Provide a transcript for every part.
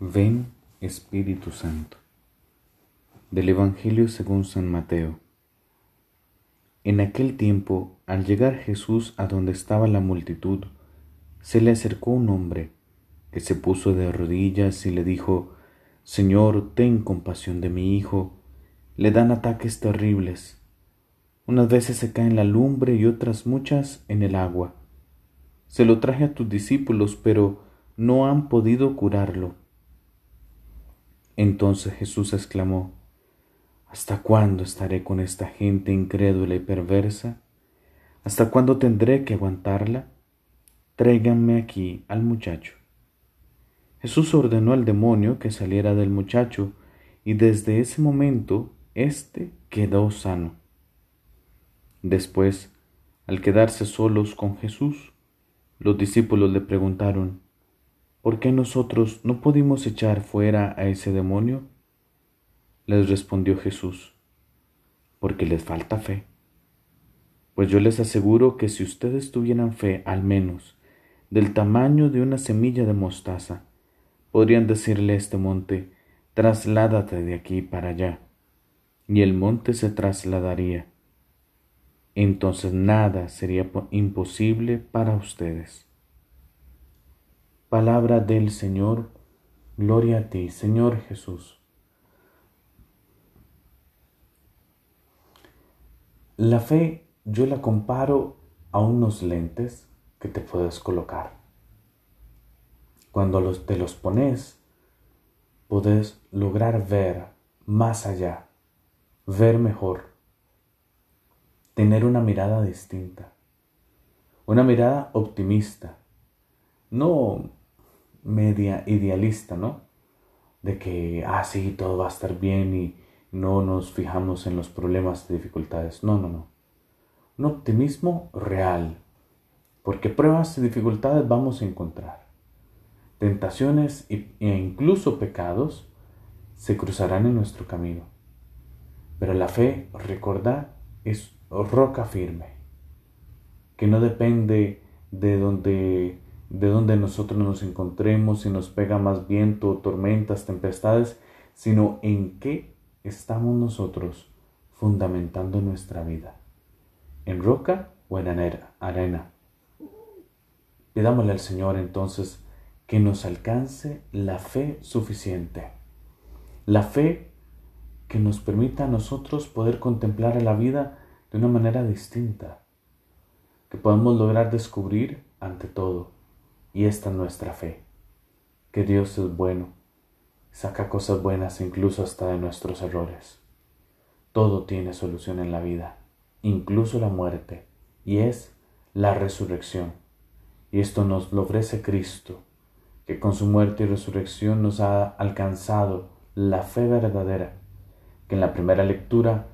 Ven Espíritu Santo. Del Evangelio según San Mateo. En aquel tiempo, al llegar Jesús a donde estaba la multitud, se le acercó un hombre que se puso de rodillas y le dijo, Señor, ten compasión de mi hijo, le dan ataques terribles. Unas veces se cae en la lumbre y otras muchas en el agua. Se lo traje a tus discípulos, pero no han podido curarlo. Entonces Jesús exclamó, ¿Hasta cuándo estaré con esta gente incrédula y perversa? ¿Hasta cuándo tendré que aguantarla? Tráiganme aquí al muchacho. Jesús ordenó al demonio que saliera del muchacho, y desde ese momento éste quedó sano. Después, al quedarse solos con Jesús, los discípulos le preguntaron, ¿por qué nosotros no pudimos echar fuera a ese demonio? Les respondió Jesús, porque les falta fe. Pues yo les aseguro que si ustedes tuvieran fe al menos del tamaño de una semilla de mostaza, podrían decirle a este monte, trasládate de aquí para allá, y el monte se trasladaría. Entonces nada sería imposible para ustedes. Palabra del Señor, gloria a ti, Señor Jesús. La fe yo la comparo a unos lentes que te puedes colocar. Cuando los, te los pones, puedes lograr ver más allá, ver mejor, tener una mirada distinta, una mirada optimista, no media idealista, ¿no? De que, ah, sí, todo va a estar bien y no nos fijamos en los problemas y dificultades. No, no, no. Un optimismo real, porque pruebas y dificultades vamos a encontrar. Tentaciones e incluso pecados se cruzarán en nuestro camino. Pero la fe, recordad, es roca firme, que no depende de donde de donde nosotros nos encontremos, si nos pega más viento, tormentas, tempestades, sino en qué estamos nosotros fundamentando nuestra vida. ¿En roca o en arena? Pidámosle al Señor entonces que nos alcance la fe suficiente, la fe que nos permita a nosotros poder contemplar la vida de una manera distinta, que podamos lograr descubrir ante todo y esta es nuestra fe, que Dios es bueno, saca cosas buenas incluso hasta de nuestros errores. Todo tiene solución en la vida, incluso la muerte, y es la resurrección. Y esto nos lo ofrece Cristo, que con su muerte y resurrección nos ha alcanzado la fe verdadera, que en la primera lectura,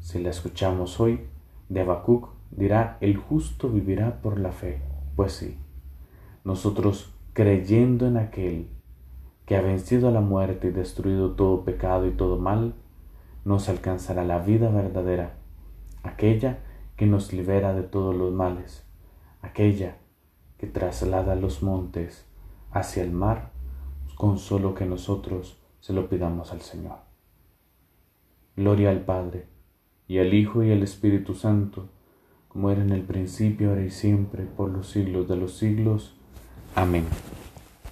si la escuchamos hoy, de Habacuc dirá, el justo vivirá por la fe. Pues sí, nosotros creyendo en aquel que ha vencido a la muerte y destruido todo pecado y todo mal, nos alcanzará la vida verdadera, aquella que nos libera de todos los males, aquella que traslada los montes hacia el mar con solo que nosotros se lo pidamos al Señor. Gloria al Padre, y al Hijo y al Espíritu Santo, como era en el principio, ahora y siempre, por los siglos de los siglos. Amén.